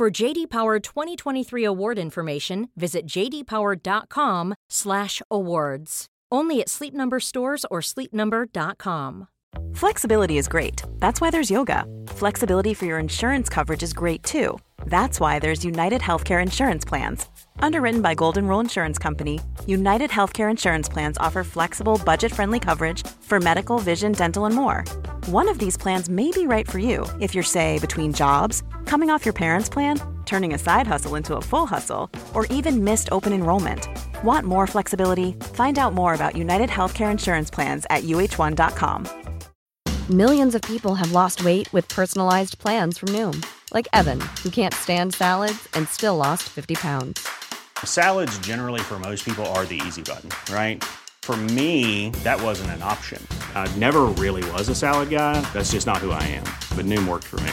For JD Power 2023 award information, visit jdpower.com/awards. Only at Sleep Number stores or sleepnumber.com. Flexibility is great. That's why there's yoga. Flexibility for your insurance coverage is great too. That's why there's United Healthcare Insurance Plans. Underwritten by Golden Rule Insurance Company, United Healthcare Insurance Plans offer flexible, budget friendly coverage for medical, vision, dental, and more. One of these plans may be right for you if you're, say, between jobs, coming off your parents' plan, turning a side hustle into a full hustle, or even missed open enrollment. Want more flexibility? Find out more about United Healthcare Insurance Plans at uh1.com. Millions of people have lost weight with personalized plans from Noom, like Evan, who can't stand salads and still lost 50 pounds. Salads, generally, for most people, are the easy button, right? For me, that wasn't an option. I never really was a salad guy. That's just not who I am. But Noom worked for me.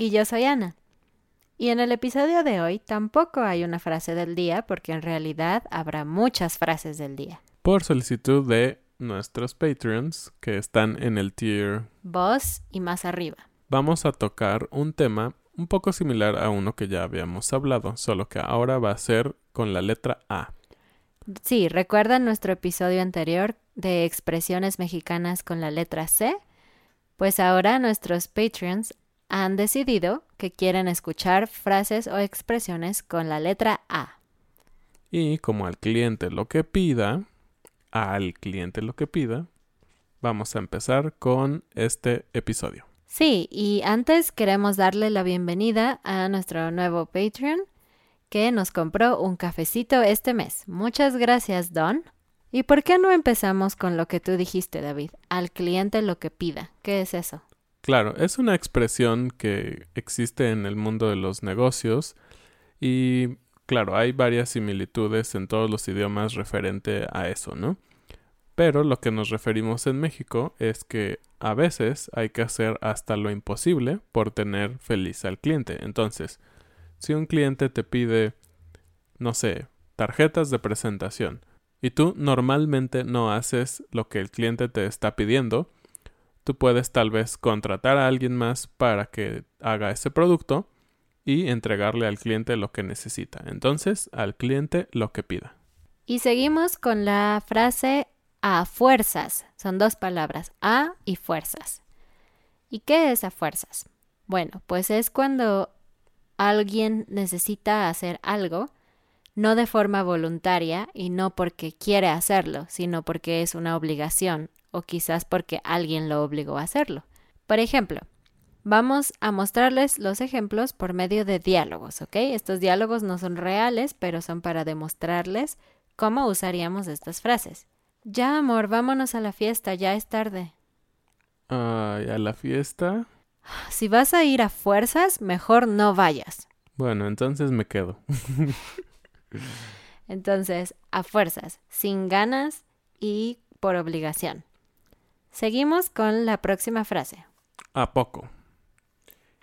Y yo soy Ana. Y en el episodio de hoy tampoco hay una frase del día porque en realidad habrá muchas frases del día. Por solicitud de nuestros Patreons que están en el tier Voz y más arriba. vamos a tocar un tema un poco similar a uno que ya habíamos hablado, solo que ahora va a ser con la letra A. Sí, ¿recuerdan nuestro episodio anterior de expresiones mexicanas con la letra C? Pues ahora nuestros Patreons han decidido que quieren escuchar frases o expresiones con la letra A. Y como al cliente lo que pida, al cliente lo que pida, vamos a empezar con este episodio. Sí, y antes queremos darle la bienvenida a nuestro nuevo Patreon que nos compró un cafecito este mes. Muchas gracias, Don. ¿Y por qué no empezamos con lo que tú dijiste, David? Al cliente lo que pida. ¿Qué es eso? Claro, es una expresión que existe en el mundo de los negocios y claro, hay varias similitudes en todos los idiomas referente a eso, ¿no? Pero lo que nos referimos en México es que a veces hay que hacer hasta lo imposible por tener feliz al cliente. Entonces, si un cliente te pide, no sé, tarjetas de presentación y tú normalmente no haces lo que el cliente te está pidiendo, tú puedes tal vez contratar a alguien más para que haga ese producto y entregarle al cliente lo que necesita. Entonces, al cliente lo que pida. Y seguimos con la frase a fuerzas. Son dos palabras, a y fuerzas. ¿Y qué es a fuerzas? Bueno, pues es cuando alguien necesita hacer algo, no de forma voluntaria y no porque quiere hacerlo, sino porque es una obligación o quizás porque alguien lo obligó a hacerlo. Por ejemplo, vamos a mostrarles los ejemplos por medio de diálogos, ¿ok? Estos diálogos no son reales, pero son para demostrarles cómo usaríamos estas frases. Ya, amor, vámonos a la fiesta, ya es tarde. Ay, a la fiesta. Si vas a ir a fuerzas, mejor no vayas. Bueno, entonces me quedo. Entonces, a fuerzas, sin ganas y por obligación. Seguimos con la próxima frase. A poco.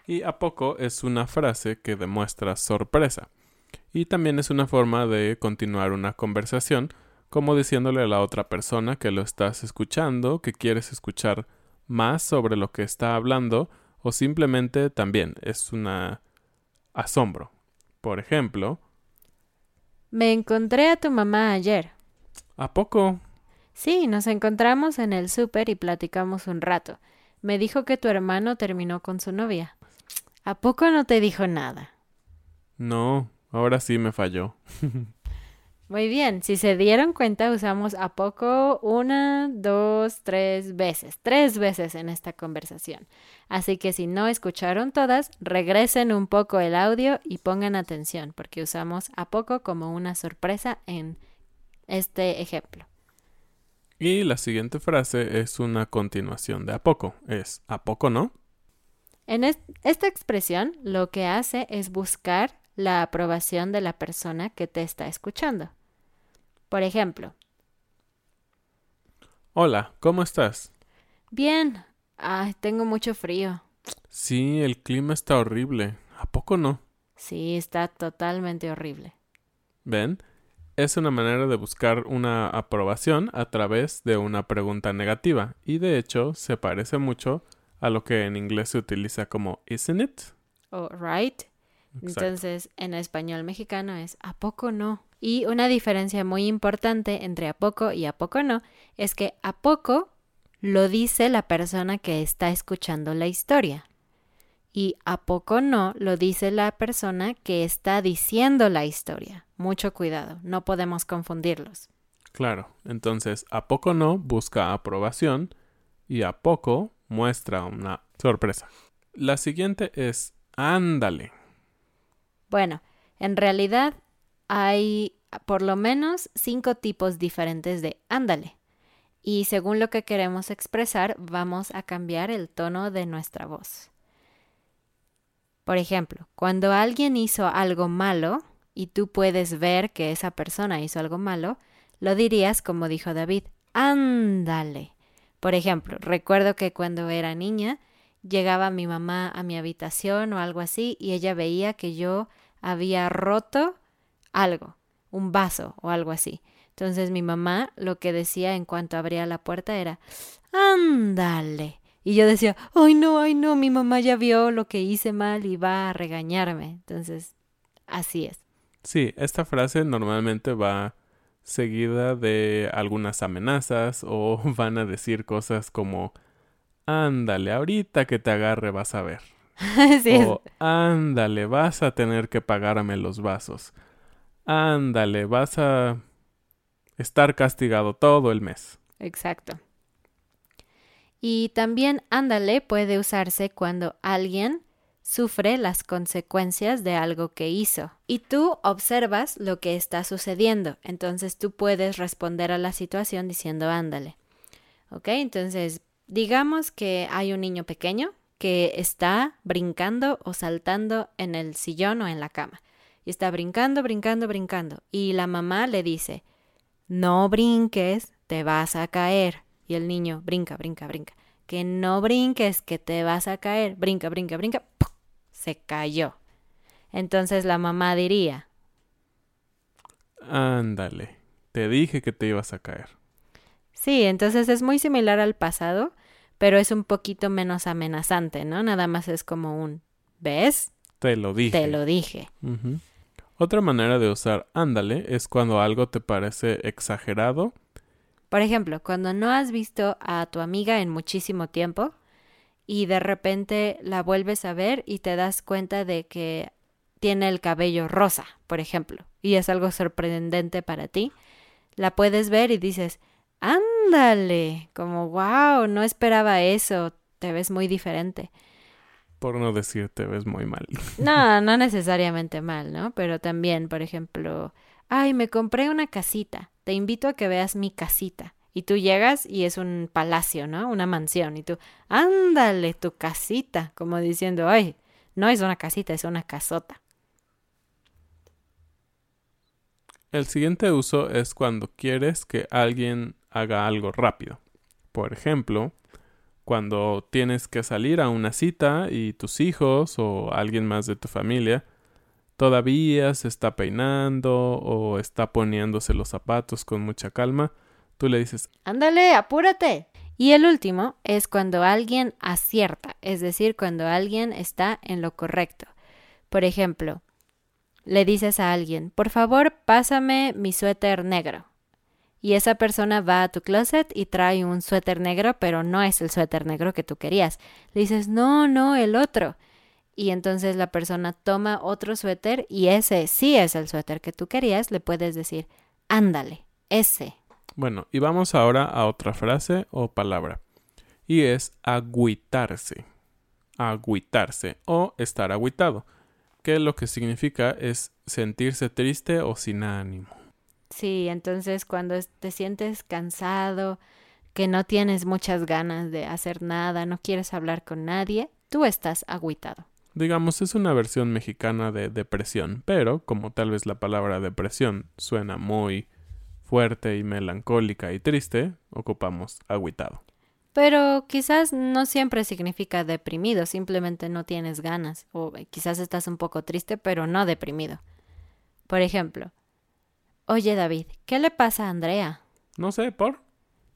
Y a poco es una frase que demuestra sorpresa. Y también es una forma de continuar una conversación, como diciéndole a la otra persona que lo estás escuchando, que quieres escuchar más sobre lo que está hablando, o simplemente también es una asombro. Por ejemplo, Me encontré a tu mamá ayer. ¿a poco? Sí, nos encontramos en el súper y platicamos un rato. Me dijo que tu hermano terminó con su novia. ¿A poco no te dijo nada? No, ahora sí me falló. Muy bien, si se dieron cuenta, usamos a poco una, dos, tres veces, tres veces en esta conversación. Así que si no escucharon todas, regresen un poco el audio y pongan atención, porque usamos a poco como una sorpresa en este ejemplo. Y la siguiente frase es una continuación de a poco. Es ¿a poco no? En es- esta expresión lo que hace es buscar la aprobación de la persona que te está escuchando. Por ejemplo, Hola, ¿cómo estás? bien, ay, tengo mucho frío. Sí, el clima está horrible. ¿A poco no? Sí, está totalmente horrible. ¿Ven? Es una manera de buscar una aprobación a través de una pregunta negativa y de hecho se parece mucho a lo que en inglés se utiliza como isn't it? O right. Exacto. Entonces, en español mexicano es ¿a poco no? Y una diferencia muy importante entre a poco y a poco no es que a poco lo dice la persona que está escuchando la historia. Y a poco no lo dice la persona que está diciendo la historia. Mucho cuidado, no podemos confundirlos. Claro, entonces a poco no busca aprobación y a poco muestra una sorpresa. La siguiente es ándale. Bueno, en realidad hay por lo menos cinco tipos diferentes de ándale. Y según lo que queremos expresar, vamos a cambiar el tono de nuestra voz. Por ejemplo, cuando alguien hizo algo malo y tú puedes ver que esa persona hizo algo malo, lo dirías como dijo David, ándale. Por ejemplo, recuerdo que cuando era niña llegaba mi mamá a mi habitación o algo así y ella veía que yo había roto algo, un vaso o algo así. Entonces mi mamá lo que decía en cuanto abría la puerta era, ándale. Y yo decía, ay no, ay no, mi mamá ya vio lo que hice mal y va a regañarme. Entonces, así es. Sí, esta frase normalmente va seguida de algunas amenazas o van a decir cosas como ándale, ahorita que te agarre vas a ver. sí, es- O ándale, vas a tener que pagarme los vasos. Ándale, vas a estar castigado todo el mes. Exacto. Y también ándale puede usarse cuando alguien sufre las consecuencias de algo que hizo y tú observas lo que está sucediendo. Entonces tú puedes responder a la situación diciendo ándale. ¿Ok? Entonces, digamos que hay un niño pequeño que está brincando o saltando en el sillón o en la cama. Y está brincando, brincando, brincando. Y la mamá le dice, no brinques, te vas a caer. Y el niño brinca, brinca, brinca. Que no brinques, que te vas a caer. Brinca, brinca, brinca. ¡pum! Se cayó. Entonces la mamá diría, Ándale, te dije que te ibas a caer. sí, entonces es muy similar al pasado, pero es un poquito menos amenazante, ¿no? Nada más es como un, ¿ves? Te lo dije. Te lo dije. Otra manera de usar ándale es cuando algo te parece exagerado. Por ejemplo, cuando no has visto a tu amiga en muchísimo tiempo y de repente la vuelves a ver y te das cuenta de que tiene el cabello rosa, por ejemplo, y es algo sorprendente para ti, la puedes ver y dices, ándale, como, wow, no esperaba eso, te ves muy diferente. Por no decir te ves muy mal. No, no necesariamente mal, ¿no? Pero también, por ejemplo, ay, me compré una casita, te invito a que veas mi casita. Y tú llegas y es un palacio, ¿no? Una mansión. Y tú, ándale, tu casita, como diciendo, ay, no es una casita, es una casota. El siguiente uso es cuando quieres que alguien haga algo rápido. Por ejemplo, cuando tienes que salir a una cita y tus hijos o alguien más de tu familia todavía se está peinando o está poniéndose los zapatos con mucha calma, tú le dices, ándale, apúrate. Y el último es cuando alguien acierta, es decir, cuando alguien está en lo correcto. Por ejemplo, le dices a alguien, por favor, pásame mi suéter negro. Y esa persona va a tu closet y trae un suéter negro, pero no es el suéter negro que tú querías. Le dices, no, no, el otro. Y entonces la persona toma otro suéter y ese sí es el suéter que tú querías, le puedes decir, ándale, ese. Bueno, y vamos ahora a otra frase o palabra. Y es agüitarse. Agüitarse o estar agüitado. Que lo que significa es sentirse triste o sin ánimo. Sí, entonces cuando te sientes cansado, que no tienes muchas ganas de hacer nada, no quieres hablar con nadie, tú estás agüitado. Digamos, es una versión mexicana de depresión, pero como tal vez la palabra depresión suena muy fuerte y melancólica y triste, ocupamos agüitado. Pero quizás no siempre significa deprimido, simplemente no tienes ganas, o quizás estás un poco triste, pero no deprimido. Por ejemplo, oye David, ¿qué le pasa a Andrea? No sé, ¿por?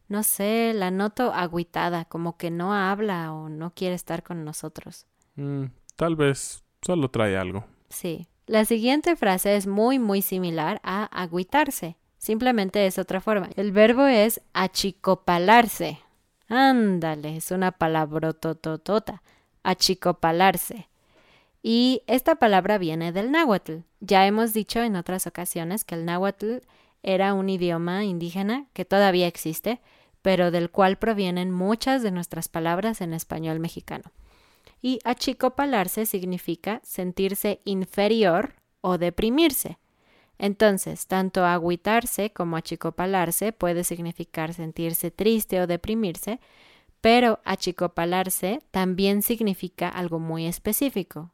No sé, la noto agüitada, como que no habla o no quiere estar con nosotros. Mm, tal vez solo trae algo. Sí. La siguiente frase es muy, muy similar a agüitarse. Simplemente es otra forma. El verbo es achicopalarse. Ándale, es una palabra tototota. Achicopalarse. Y esta palabra viene del náhuatl. Ya hemos dicho en otras ocasiones que el náhuatl era un idioma indígena que todavía existe, pero del cual provienen muchas de nuestras palabras en español mexicano. Y achicopalarse significa sentirse inferior o deprimirse. Entonces, tanto agüitarse como achicopalarse puede significar sentirse triste o deprimirse, pero achicopalarse también significa algo muy específico,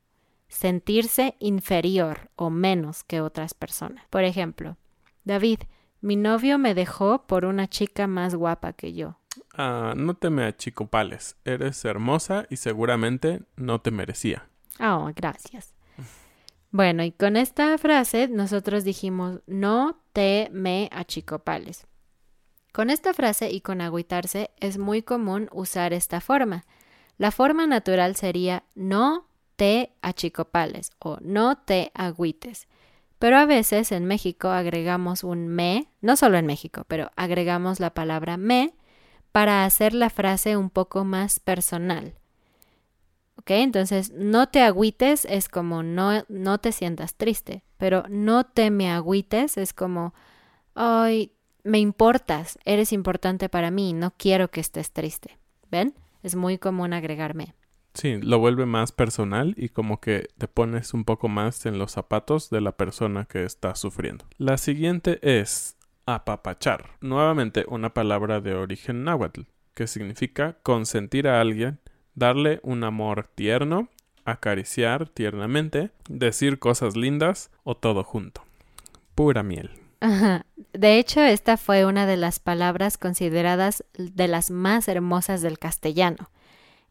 sentirse inferior o menos que otras personas. Por ejemplo, David, mi novio me dejó por una chica más guapa que yo. No te me achicopales. Eres hermosa y seguramente no te merecía. Oh, gracias. Bueno, y con esta frase nosotros dijimos no te me achicopales. Con esta frase y con agüitarse es muy común usar esta forma. La forma natural sería no te achicopales o no te agüites. Pero a veces en México agregamos un me, no solo en México, pero agregamos la palabra me para hacer la frase un poco más personal. ¿Ok? Entonces, no te agüites es como no, no te sientas triste, pero no te me agüites es como, ay, me importas, eres importante para mí, no quiero que estés triste. ¿Ven? Es muy común agregarme. Sí, lo vuelve más personal y como que te pones un poco más en los zapatos de la persona que está sufriendo. La siguiente es apapachar. Nuevamente una palabra de origen náhuatl, que significa consentir a alguien darle un amor tierno, acariciar tiernamente, decir cosas lindas o todo junto. Pura miel. De hecho, esta fue una de las palabras consideradas de las más hermosas del castellano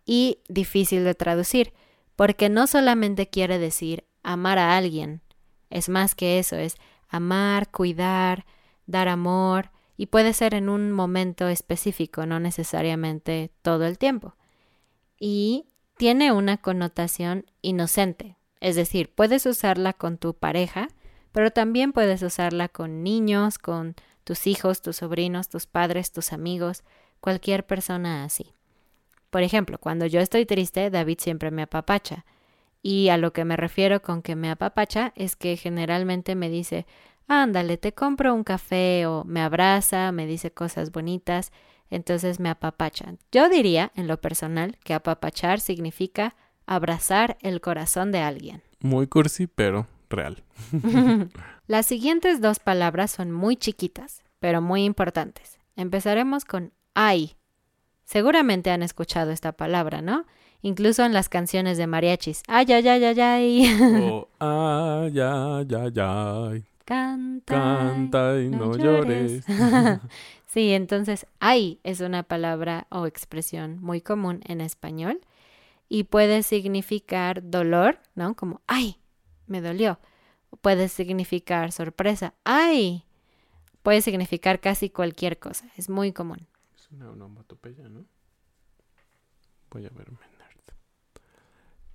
y difícil de traducir, porque no solamente quiere decir amar a alguien, es más que eso, es amar, cuidar, dar amor, y puede ser en un momento específico, no necesariamente todo el tiempo y tiene una connotación inocente. Es decir, puedes usarla con tu pareja, pero también puedes usarla con niños, con tus hijos, tus sobrinos, tus padres, tus amigos, cualquier persona así. Por ejemplo, cuando yo estoy triste, David siempre me apapacha. Y a lo que me refiero con que me apapacha es que generalmente me dice, ándale, te compro un café o me abraza, me dice cosas bonitas entonces me apapachan. Yo diría, en lo personal, que apapachar significa abrazar el corazón de alguien. Muy cursi, pero real. Las siguientes dos palabras son muy chiquitas, pero muy importantes. Empezaremos con ay. Seguramente han escuchado esta palabra, ¿no? Incluso en las canciones de mariachis. Ay, ay, ay, ay, ay. Oh, ay, ay, ay, ay. Canta, Canta y no, llores. Sí, entonces ay es una palabra o expresión muy común en español y puede significar dolor, ¿no? Como ay, me dolió. puede significar sorpresa. ¡Ay! Puede significar casi cualquier cosa. Es muy común. Es una onomatopeya, ¿no? Voy a verme.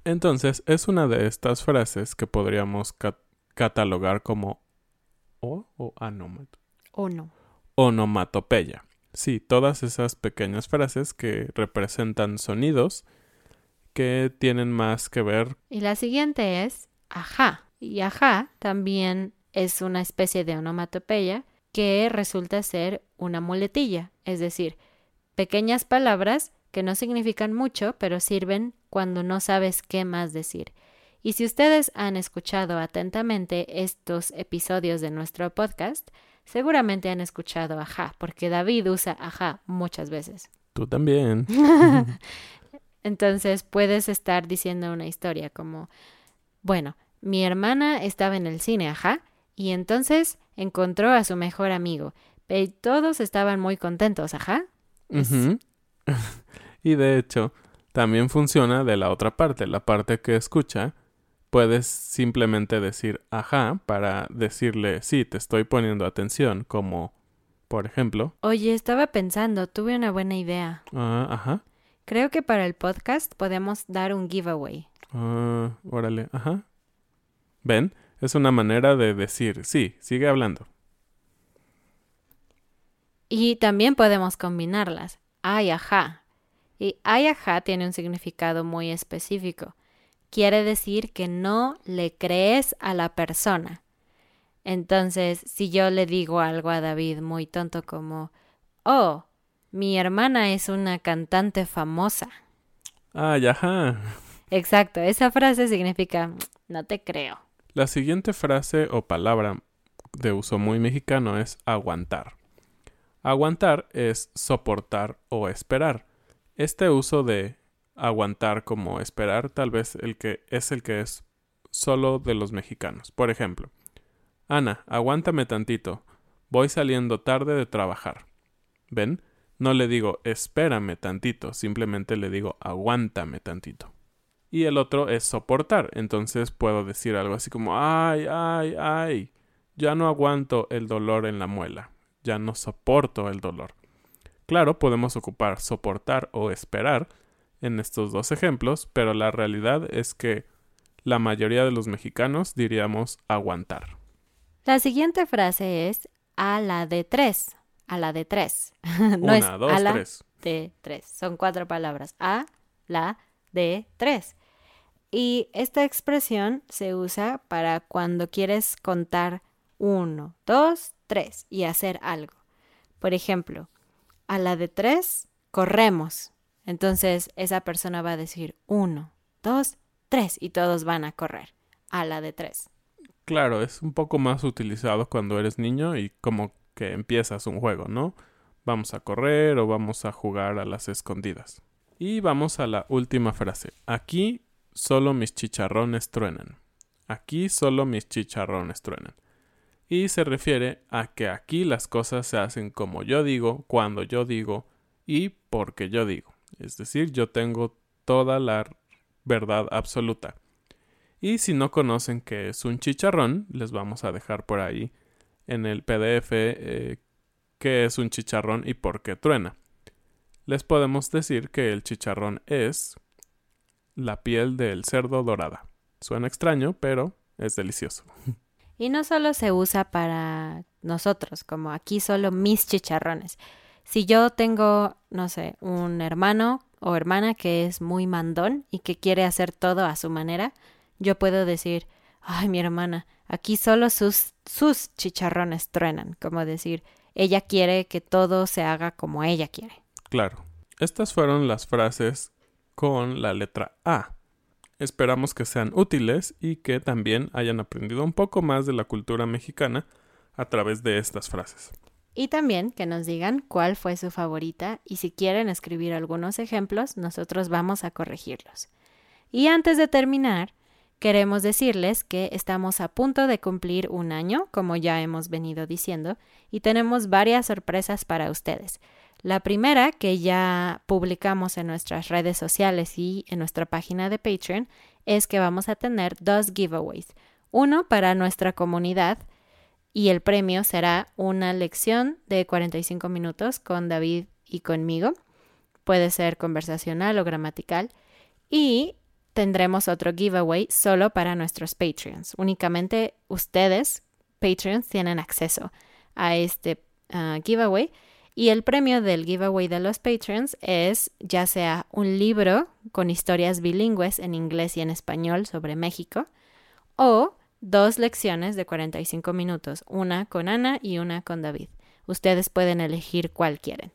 Entonces, es una de estas frases que podríamos ca- catalogar como o o anomato- ¿O no? onomatopeya. Sí, todas esas pequeñas frases que representan sonidos que tienen más que ver Y la siguiente es ajá. Y ajá también es una especie de onomatopeya que resulta ser una muletilla, es decir, pequeñas palabras que no significan mucho, pero sirven cuando no sabes qué más decir. Y si ustedes han escuchado atentamente estos episodios de nuestro podcast, seguramente han escuchado ajá, porque David usa ajá muchas veces. tú también. Entonces puedes estar diciendo una historia como, bueno, mi hermana estaba en el cine, ajá, y entonces encontró a su mejor amigo. Y todos estaban muy contentos, ajá. Es- y de hecho, también funciona de la otra parte, la parte que escucha. Puedes simplemente decir ajá para decirle sí, te estoy poniendo atención, como por ejemplo, Oye, estaba pensando, tuve una buena idea. ah, ajá, Creo que para el podcast podemos dar un giveaway. ah, órale, ajá. ¿Ven? Es una manera de decir sí, sigue hablando. Y también podemos combinarlas. Ay, ajá. Y ay, ajá tiene un significado muy específico. Quiere decir que no le crees a la persona. Entonces, si yo le digo algo a David muy tonto como, oh, mi hermana es una cantante famosa. Ay, ajá. Exacto, esa frase significa, no te creo. La siguiente frase o palabra de uso muy mexicano es aguantar. Aguantar es soportar o esperar. Este uso de aguantar como esperar tal vez el que es el que es solo de los mexicanos. Por ejemplo, Ana, aguántame tantito. Voy saliendo tarde de trabajar. ¿Ven? No le digo espérame tantito, simplemente le digo aguántame tantito. Y el otro es soportar. Entonces puedo decir algo así como ay, ay, ay. Ya no aguanto el dolor en la muela. Ya no soporto el dolor. Claro, podemos ocupar soportar o esperar en estos dos ejemplos, pero la realidad es que la mayoría de los mexicanos diríamos aguantar. La siguiente frase es a la de tres. A la de tres. no Una, es dos, a la tres. de tres. Son cuatro palabras. A la de tres. Y esta expresión se usa para cuando quieres contar uno, dos, tres y hacer algo. Por ejemplo, a la de tres, corremos. Entonces esa persona va a decir uno, dos, tres y todos van a correr. A la de tres. Claro, es un poco más utilizado cuando eres niño y como que empiezas un juego, ¿no? Vamos a correr o vamos a jugar a las escondidas. Y vamos a la última frase. Aquí solo mis chicharrones truenan. Aquí solo mis chicharrones truenan. Y se refiere a que aquí las cosas se hacen como yo digo, cuando yo digo y porque yo digo. Es decir, yo tengo toda la verdad absoluta. Y si no conocen qué es un chicharrón, les vamos a dejar por ahí en el PDF eh, qué es un chicharrón y por qué truena. Les podemos decir que el chicharrón es la piel del cerdo dorada. Suena extraño, pero es delicioso. Y no solo se usa para nosotros, como aquí solo mis chicharrones. Si yo tengo, no sé, un hermano o hermana que es muy mandón y que quiere hacer todo a su manera, yo puedo decir, ay, mi hermana, aquí solo sus, sus chicharrones truenan, como decir, ella quiere que todo se haga como ella quiere. Claro. Estas fueron las frases con la letra A. Esperamos que sean útiles y que también hayan aprendido un poco más de la cultura mexicana a través de estas frases. Y también que nos digan cuál fue su favorita y si quieren escribir algunos ejemplos, nosotros vamos a corregirlos. Y antes de terminar, queremos decirles que estamos a punto de cumplir un año, como ya hemos venido diciendo, y tenemos varias sorpresas para ustedes. La primera, que ya publicamos en nuestras redes sociales y en nuestra página de Patreon, es que vamos a tener dos giveaways. uno para nuestra comunidad y el premio será una lección de 45 minutos con David y conmigo. Puede ser conversacional o gramatical. Y tendremos otro giveaway solo para nuestros Patreons. Únicamente ustedes, Patreons, tienen acceso a este ah, giveaway. Y el premio del giveaway de los Patreons es ya sea un libro con historias bilingües en inglés y en español sobre México o dos lecciones de 45 minutos, una con Ana y una con David. Ustedes pueden elegir cuál quieren.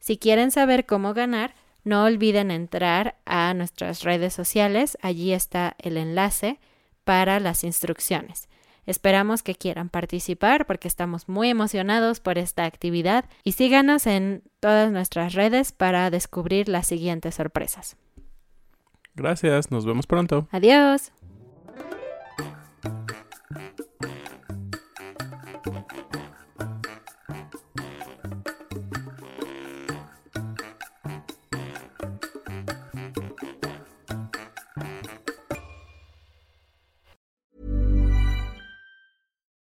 Si quieren saber cómo ganar, no olviden entrar a nuestras redes sociales, allí está el enlace para las instrucciones. Esperamos que quieran participar porque estamos muy emocionados por esta actividad y síganos en todas nuestras redes para descubrir las siguientes sorpresas. Gracias, nos vemos pronto. Adiós.